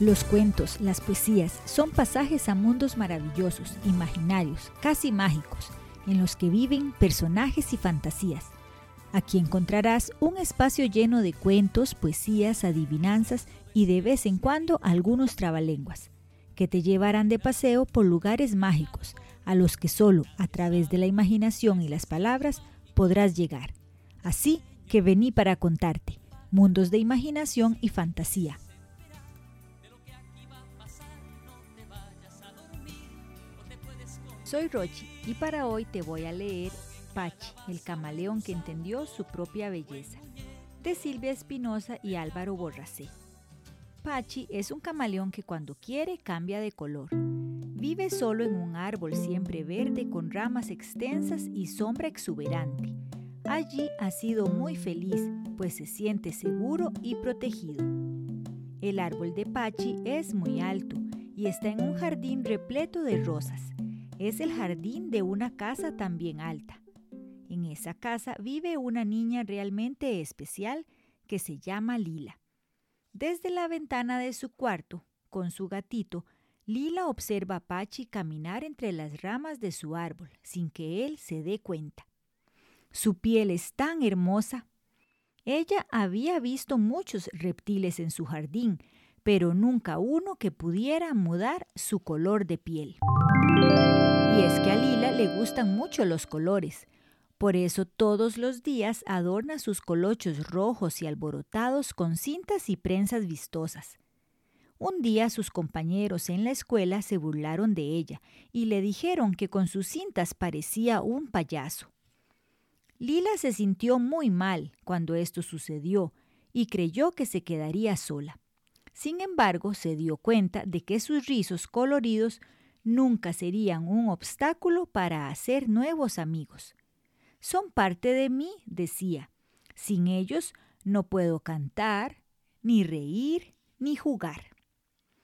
Los cuentos, las poesías son pasajes a mundos maravillosos, imaginarios, casi mágicos, en los que viven personajes y fantasías. Aquí encontrarás un espacio lleno de cuentos, poesías, adivinanzas y de vez en cuando algunos trabalenguas, que te llevarán de paseo por lugares mágicos, a los que solo a través de la imaginación y las palabras podrás llegar. Así que vení para contarte, mundos de imaginación y fantasía. Soy Rochi y para hoy te voy a leer Pachi, el camaleón que entendió su propia belleza, de Silvia Espinosa y Álvaro Borracé. Pachi es un camaleón que cuando quiere cambia de color. Vive solo en un árbol siempre verde con ramas extensas y sombra exuberante. Allí ha sido muy feliz, pues se siente seguro y protegido. El árbol de Pachi es muy alto y está en un jardín repleto de rosas es el jardín de una casa también alta. En esa casa vive una niña realmente especial que se llama Lila. Desde la ventana de su cuarto, con su gatito, Lila observa a Pachi caminar entre las ramas de su árbol sin que él se dé cuenta. Su piel es tan hermosa. Ella había visto muchos reptiles en su jardín, pero nunca uno que pudiera mudar su color de piel. Y es que a Lila le gustan mucho los colores. Por eso todos los días adorna sus colochos rojos y alborotados con cintas y prensas vistosas. Un día sus compañeros en la escuela se burlaron de ella y le dijeron que con sus cintas parecía un payaso. Lila se sintió muy mal cuando esto sucedió y creyó que se quedaría sola. Sin embargo, se dio cuenta de que sus rizos coloridos nunca serían un obstáculo para hacer nuevos amigos. Son parte de mí, decía. Sin ellos no puedo cantar, ni reír, ni jugar.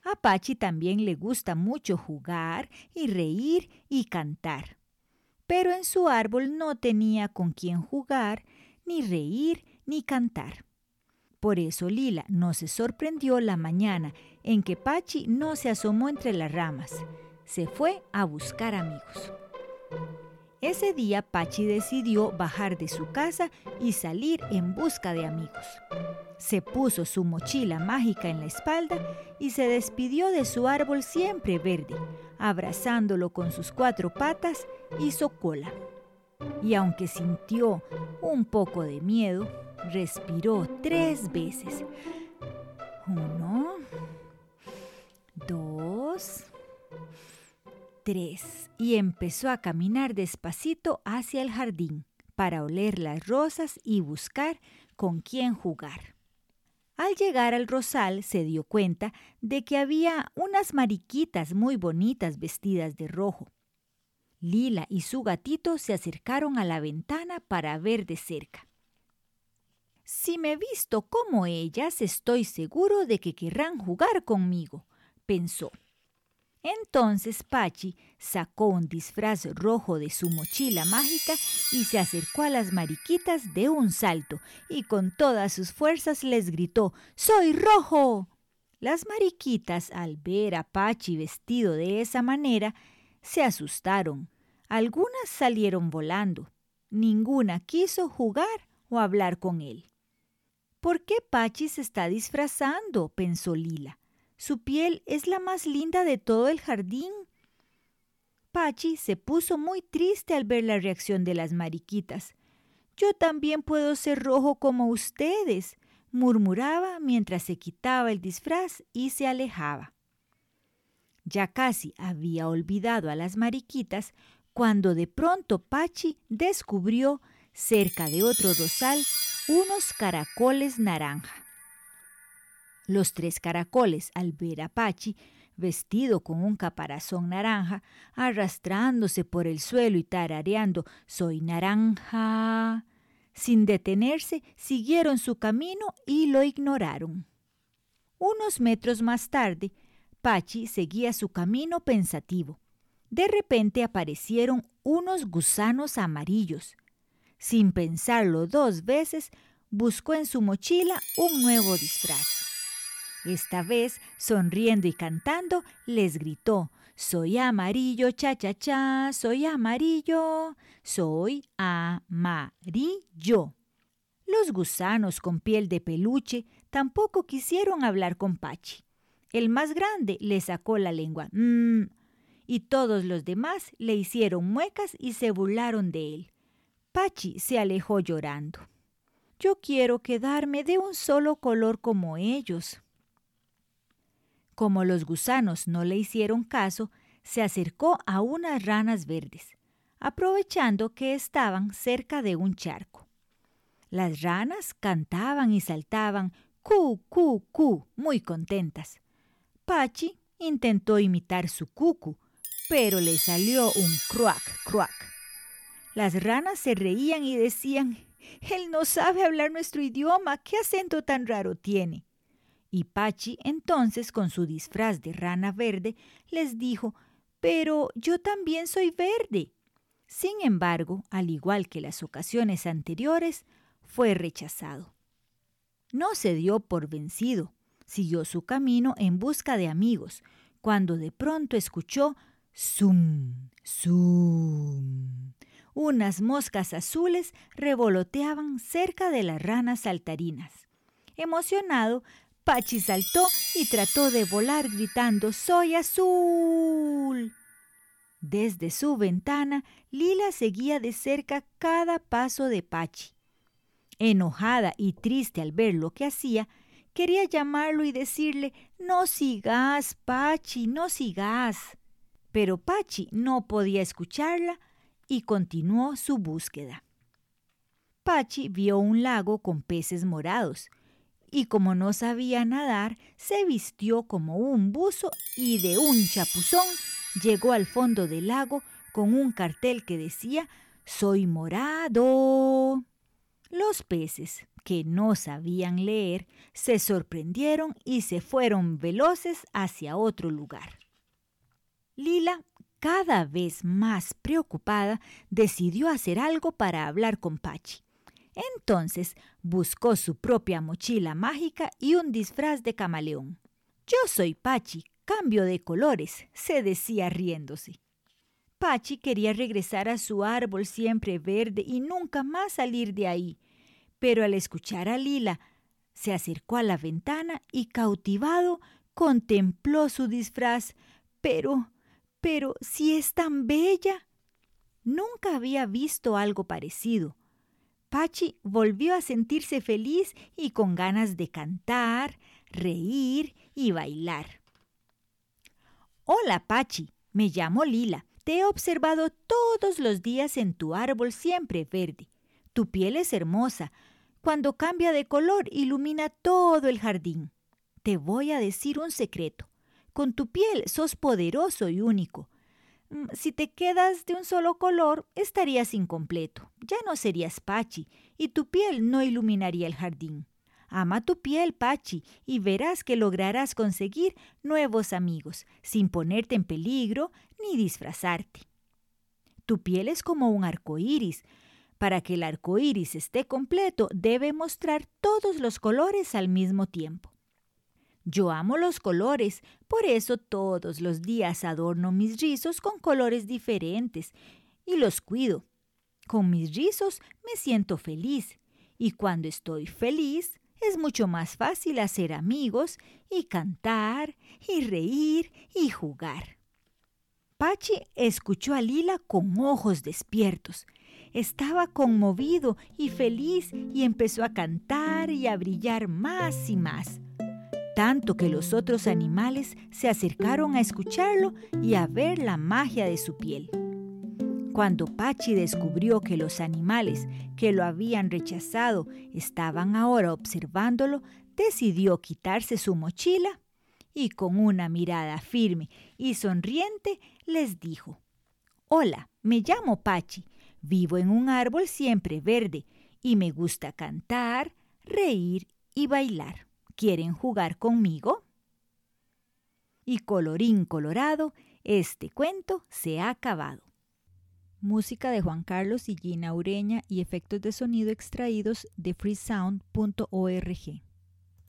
A Pachi también le gusta mucho jugar y reír y cantar. Pero en su árbol no tenía con quién jugar, ni reír, ni cantar. Por eso Lila no se sorprendió la mañana en que Pachi no se asomó entre las ramas. Se fue a buscar amigos. Ese día Pachi decidió bajar de su casa y salir en busca de amigos. Se puso su mochila mágica en la espalda y se despidió de su árbol siempre verde, abrazándolo con sus cuatro patas, hizo cola. Y aunque sintió un poco de miedo, Respiró tres veces. Uno, dos, tres. Y empezó a caminar despacito hacia el jardín para oler las rosas y buscar con quién jugar. Al llegar al rosal se dio cuenta de que había unas mariquitas muy bonitas vestidas de rojo. Lila y su gatito se acercaron a la ventana para ver de cerca. Si me visto como ellas, estoy seguro de que querrán jugar conmigo, pensó. Entonces Pachi sacó un disfraz rojo de su mochila mágica y se acercó a las mariquitas de un salto y con todas sus fuerzas les gritó ¡Soy rojo! Las mariquitas, al ver a Pachi vestido de esa manera, se asustaron. Algunas salieron volando. Ninguna quiso jugar o hablar con él. ¿Por qué Pachi se está disfrazando? pensó Lila. Su piel es la más linda de todo el jardín. Pachi se puso muy triste al ver la reacción de las mariquitas. Yo también puedo ser rojo como ustedes, murmuraba mientras se quitaba el disfraz y se alejaba. Ya casi había olvidado a las mariquitas cuando de pronto Pachi descubrió, cerca de otro rosal, unos caracoles naranja. Los tres caracoles, al ver a Pachi, vestido con un caparazón naranja, arrastrándose por el suelo y tarareando Soy naranja. Sin detenerse, siguieron su camino y lo ignoraron. Unos metros más tarde, Pachi seguía su camino pensativo. De repente aparecieron unos gusanos amarillos. Sin pensarlo dos veces, buscó en su mochila un nuevo disfraz. Esta vez, sonriendo y cantando, les gritó, Soy amarillo, cha, cha, cha, soy amarillo, soy amarillo. Los gusanos con piel de peluche tampoco quisieron hablar con Pachi. El más grande le sacó la lengua, mmm, y todos los demás le hicieron muecas y se burlaron de él. Pachi se alejó llorando. Yo quiero quedarme de un solo color como ellos. Como los gusanos no le hicieron caso, se acercó a unas ranas verdes, aprovechando que estaban cerca de un charco. Las ranas cantaban y saltaban, cu, cu, cu, muy contentas. Pachi intentó imitar su cucu, pero le salió un cruac, cruac. Las ranas se reían y decían, Él no sabe hablar nuestro idioma, ¿qué acento tan raro tiene? Y Pachi entonces, con su disfraz de rana verde, les dijo, Pero yo también soy verde. Sin embargo, al igual que las ocasiones anteriores, fue rechazado. No se dio por vencido, siguió su camino en busca de amigos, cuando de pronto escuchó zum, zum. Unas moscas azules revoloteaban cerca de las ranas saltarinas. Emocionado, Pachi saltó y trató de volar gritando ¡Soy azul! Desde su ventana, Lila seguía de cerca cada paso de Pachi. Enojada y triste al ver lo que hacía, quería llamarlo y decirle No sigas, Pachi, no sigas. Pero Pachi no podía escucharla y continuó su búsqueda. Pachi vio un lago con peces morados y como no sabía nadar, se vistió como un buzo y de un chapuzón llegó al fondo del lago con un cartel que decía Soy morado. Los peces, que no sabían leer, se sorprendieron y se fueron veloces hacia otro lugar. Lila, cada vez más preocupada, decidió hacer algo para hablar con Pachi. Entonces buscó su propia mochila mágica y un disfraz de camaleón. Yo soy Pachi, cambio de colores, se decía riéndose. Pachi quería regresar a su árbol siempre verde y nunca más salir de ahí, pero al escuchar a Lila, se acercó a la ventana y cautivado contempló su disfraz. Pero, pero, si es tan bella. Nunca había visto algo parecido. Pachi volvió a sentirse feliz y con ganas de cantar, reír y bailar. Hola, Pachi. Me llamo Lila. Te he observado todos los días en tu árbol siempre verde. Tu piel es hermosa. Cuando cambia de color ilumina todo el jardín. Te voy a decir un secreto. Con tu piel sos poderoso y único. Mm, si te quedas de un solo color, estarías incompleto. Ya no serías Pachi y tu piel no iluminaría el jardín. Ama tu piel, Pachi, y verás que lograrás conseguir nuevos amigos, sin ponerte en peligro ni disfrazarte. Tu piel es como un arco iris. Para que el arco iris esté completo, debe mostrar todos los colores al mismo tiempo. Yo amo los colores, por eso todos los días adorno mis rizos con colores diferentes y los cuido. Con mis rizos me siento feliz y cuando estoy feliz es mucho más fácil hacer amigos y cantar y reír y jugar. Pachi escuchó a Lila con ojos despiertos. Estaba conmovido y feliz y empezó a cantar y a brillar más y más tanto que los otros animales se acercaron a escucharlo y a ver la magia de su piel. Cuando Pachi descubrió que los animales que lo habían rechazado estaban ahora observándolo, decidió quitarse su mochila y con una mirada firme y sonriente les dijo, Hola, me llamo Pachi, vivo en un árbol siempre verde y me gusta cantar, reír y bailar. ¿Quieren jugar conmigo? Y colorín colorado, este cuento se ha acabado. Música de Juan Carlos y Gina Ureña y efectos de sonido extraídos de freesound.org.